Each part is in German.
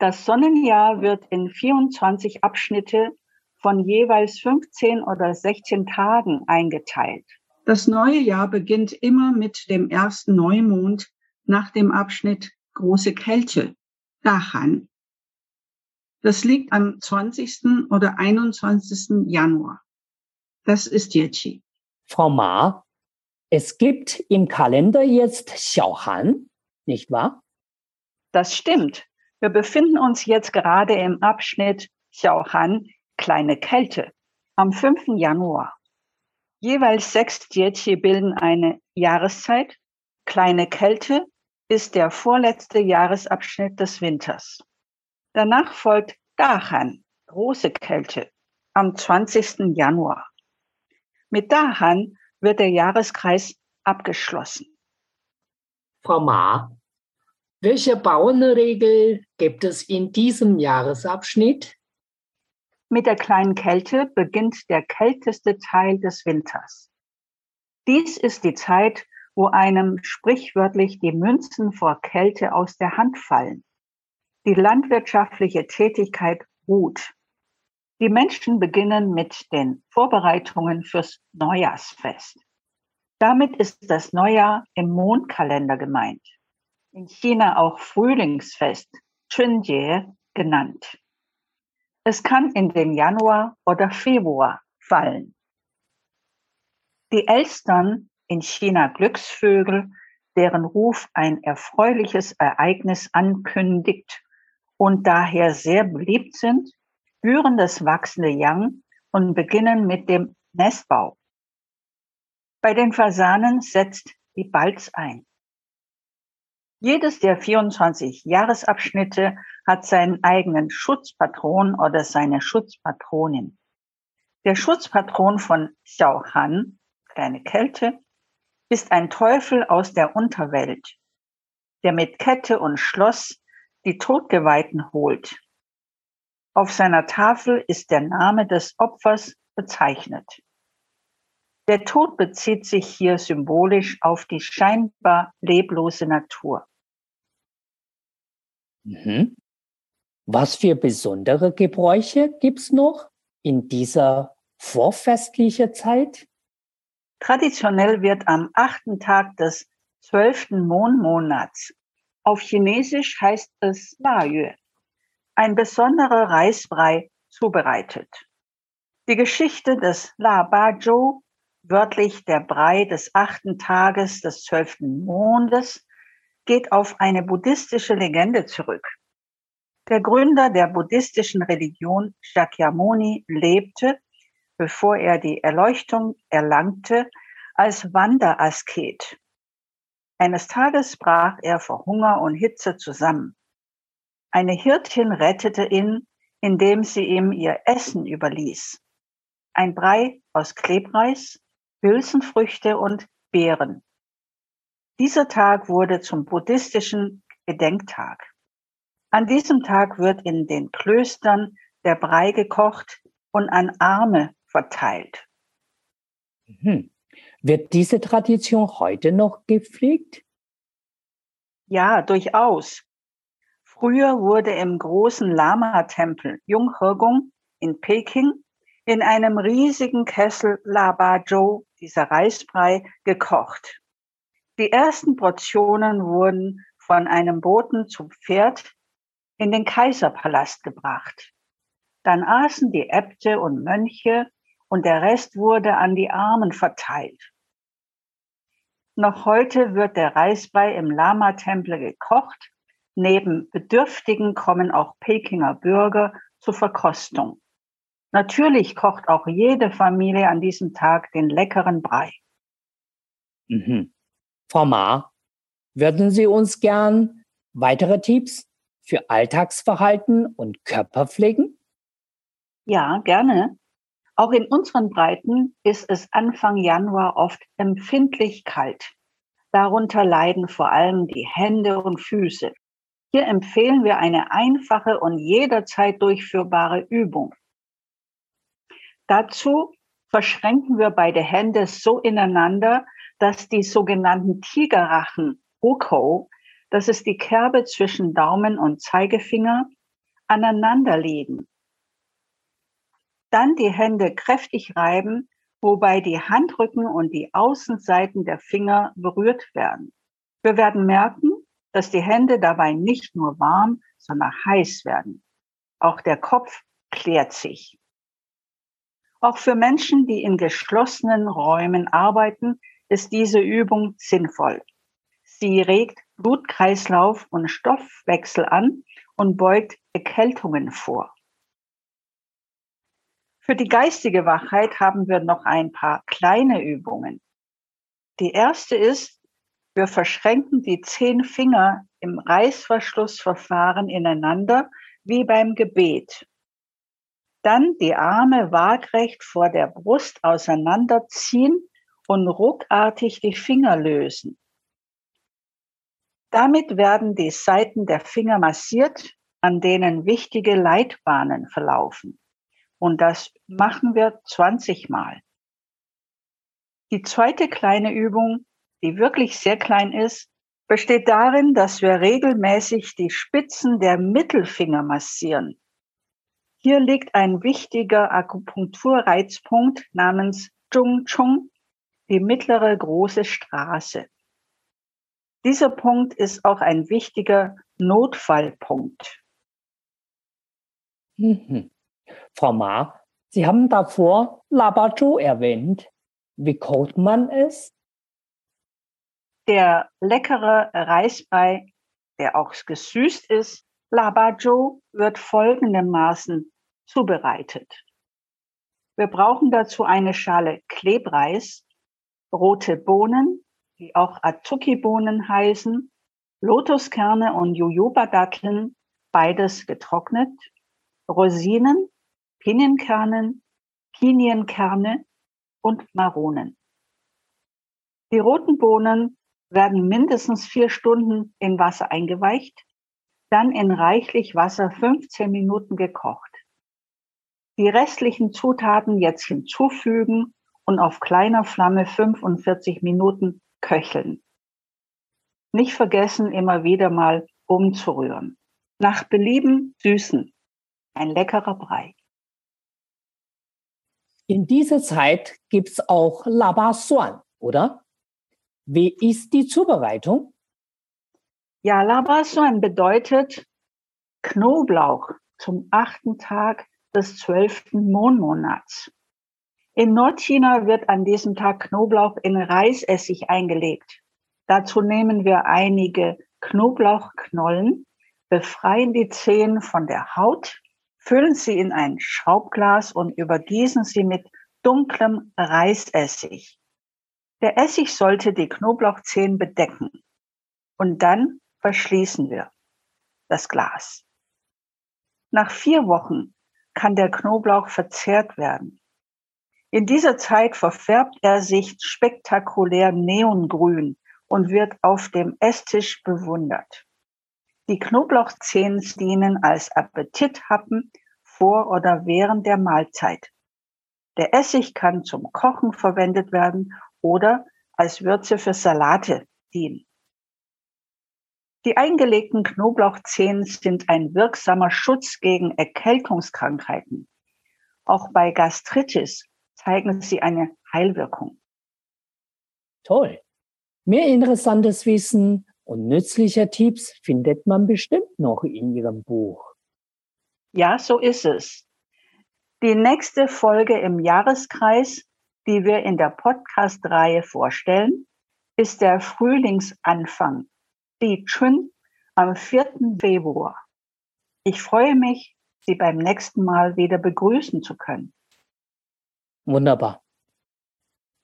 Das Sonnenjahr wird in 24 Abschnitte von jeweils 15 oder 16 Tagen eingeteilt. Das neue Jahr beginnt immer mit dem ersten Neumond nach dem Abschnitt Große Kälte, Dahan. Das liegt am 20. oder 21. Januar. Das ist Yechi. Frau Ma, es gibt im Kalender jetzt Xiaohan, nicht wahr? Das stimmt. Wir befinden uns jetzt gerade im Abschnitt Xiaohan, kleine Kälte, am 5. Januar. Jeweils sechs Jieqi bilden eine Jahreszeit. Kleine Kälte ist der vorletzte Jahresabschnitt des Winters. Danach folgt Dahan, große Kälte, am 20. Januar. Mit Dahan wird der Jahreskreis abgeschlossen. Frau Ma, welche Bauernregel gibt es in diesem Jahresabschnitt? Mit der kleinen Kälte beginnt der kälteste Teil des Winters. Dies ist die Zeit, wo einem sprichwörtlich die Münzen vor Kälte aus der Hand fallen. Die landwirtschaftliche Tätigkeit ruht. Die Menschen beginnen mit den Vorbereitungen fürs Neujahrsfest. Damit ist das Neujahr im Mondkalender gemeint in China auch Frühlingsfest, Chunjie genannt. Es kann in den Januar oder Februar fallen. Die Elstern, in China Glücksvögel, deren Ruf ein erfreuliches Ereignis ankündigt und daher sehr beliebt sind, spüren das wachsende Yang und beginnen mit dem Nestbau. Bei den Fasanen setzt die Balz ein. Jedes der 24 Jahresabschnitte hat seinen eigenen Schutzpatron oder seine Schutzpatronin. Der Schutzpatron von Xiaohan, kleine Kälte, ist ein Teufel aus der Unterwelt, der mit Kette und Schloss die Todgeweihten holt. Auf seiner Tafel ist der Name des Opfers bezeichnet. Der Tod bezieht sich hier symbolisch auf die scheinbar leblose Natur. Mhm. Was für besondere Gebräuche gibt's noch in dieser vorfestlichen Zeit? Traditionell wird am achten Tag des zwölften Mondmonats, auf Chinesisch heißt es La Yue, ein besonderer Reisbrei zubereitet. Die Geschichte des La Ba Zhou, wörtlich der Brei des achten Tages des zwölften Mondes, geht auf eine buddhistische Legende zurück. Der Gründer der buddhistischen Religion Shakyamuni lebte, bevor er die Erleuchtung erlangte, als Wanderasket. Eines Tages brach er vor Hunger und Hitze zusammen. Eine Hirtin rettete ihn, indem sie ihm ihr Essen überließ. Ein Brei aus Klebreis, Hülsenfrüchte und Beeren. Dieser Tag wurde zum buddhistischen Gedenktag. An diesem Tag wird in den Klöstern der Brei gekocht und an Arme verteilt. Mhm. Wird diese Tradition heute noch gepflegt? Ja, durchaus. Früher wurde im großen Lama-Tempel Junghegung in Peking in einem riesigen Kessel Labazhou, dieser Reisbrei, gekocht. Die ersten Portionen wurden von einem Boten zu Pferd in den Kaiserpalast gebracht. Dann aßen die Äbte und Mönche und der Rest wurde an die Armen verteilt. Noch heute wird der Reisbrei im Lama-Tempel gekocht. Neben Bedürftigen kommen auch Pekinger Bürger zur Verkostung. Natürlich kocht auch jede Familie an diesem Tag den leckeren Brei. Mhm. Ma, würden Sie uns gern weitere Tipps für Alltagsverhalten und Körperpflegen? Ja, gerne. Auch in unseren Breiten ist es Anfang Januar oft empfindlich kalt. Darunter leiden vor allem die Hände und Füße. Hier empfehlen wir eine einfache und jederzeit durchführbare Übung. Dazu verschränken wir beide Hände so ineinander, dass die sogenannten Tigerrachen, Uko, das ist die Kerbe zwischen Daumen und Zeigefinger, aneinander liegen. Dann die Hände kräftig reiben, wobei die Handrücken und die Außenseiten der Finger berührt werden. Wir werden merken, dass die Hände dabei nicht nur warm, sondern heiß werden. Auch der Kopf klärt sich. Auch für Menschen, die in geschlossenen Räumen arbeiten, ist diese Übung sinnvoll. Sie regt Blutkreislauf und Stoffwechsel an und beugt Erkältungen vor. Für die geistige Wachheit haben wir noch ein paar kleine Übungen. Die erste ist, wir verschränken die zehn Finger im Reißverschlussverfahren ineinander wie beim Gebet. Dann die Arme waagrecht vor der Brust auseinanderziehen und ruckartig die Finger lösen. Damit werden die Seiten der Finger massiert, an denen wichtige Leitbahnen verlaufen. Und das machen wir 20 Mal. Die zweite kleine Übung, die wirklich sehr klein ist, besteht darin, dass wir regelmäßig die Spitzen der Mittelfinger massieren. Hier liegt ein wichtiger Akupunkturreizpunkt namens Zhong Chong, die mittlere große Straße. Dieser Punkt ist auch ein wichtiger Notfallpunkt. Mhm. Frau Ma, Sie haben davor Labajo erwähnt. Wie kocht man es? Der leckere Reisbrei, der auch gesüßt ist, Labajo, wird folgendermaßen zubereitet. Wir brauchen dazu eine Schale Klebreis, rote Bohnen, die auch Azuki-Bohnen heißen, Lotuskerne und Jojoba-Datteln, beides getrocknet, Rosinen, Pinienkernen, Pinienkerne und Maronen. Die roten Bohnen werden mindestens vier Stunden in Wasser eingeweicht, dann in reichlich Wasser 15 Minuten gekocht. Die restlichen Zutaten jetzt hinzufügen und auf kleiner Flamme 45 Minuten köcheln. Nicht vergessen, immer wieder mal umzurühren. Nach Belieben süßen. Ein leckerer Brei. In dieser Zeit gibt es auch Laba Suan, oder? Wie ist die Zubereitung? Ja, Laba Suan bedeutet Knoblauch zum achten Tag des zwölften Mondmonats. In Nordchina wird an diesem Tag Knoblauch in Reisessig eingelegt. Dazu nehmen wir einige Knoblauchknollen, befreien die Zehen von der Haut Füllen Sie in ein Schraubglas und übergießen Sie mit dunklem Reisessig. Der Essig sollte die Knoblauchzehen bedecken. Und dann verschließen wir das Glas. Nach vier Wochen kann der Knoblauch verzehrt werden. In dieser Zeit verfärbt er sich spektakulär neongrün und wird auf dem Esstisch bewundert. Die Knoblauchzehen dienen als Appetithappen vor oder während der Mahlzeit. Der Essig kann zum Kochen verwendet werden oder als Würze für Salate dienen. Die eingelegten Knoblauchzehen sind ein wirksamer Schutz gegen Erkältungskrankheiten. Auch bei Gastritis zeigen sie eine Heilwirkung. Toll. Mehr interessantes Wissen und nützliche Tipps findet man bestimmt noch in Ihrem Buch. Ja, so ist es. Die nächste Folge im Jahreskreis, die wir in der Podcast-Reihe vorstellen, ist der Frühlingsanfang, Chun, am 4. Februar. Ich freue mich, Sie beim nächsten Mal wieder begrüßen zu können. Wunderbar.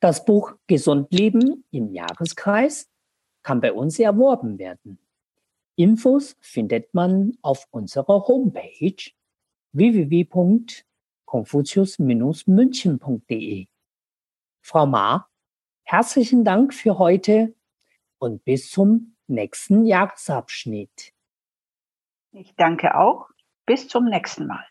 Das Buch Gesund Leben im Jahreskreis kann bei uns erworben werden. Infos findet man auf unserer Homepage www.konfuzius-münchen.de. Frau Ma, herzlichen Dank für heute und bis zum nächsten Jahresabschnitt. Ich danke auch. Bis zum nächsten Mal.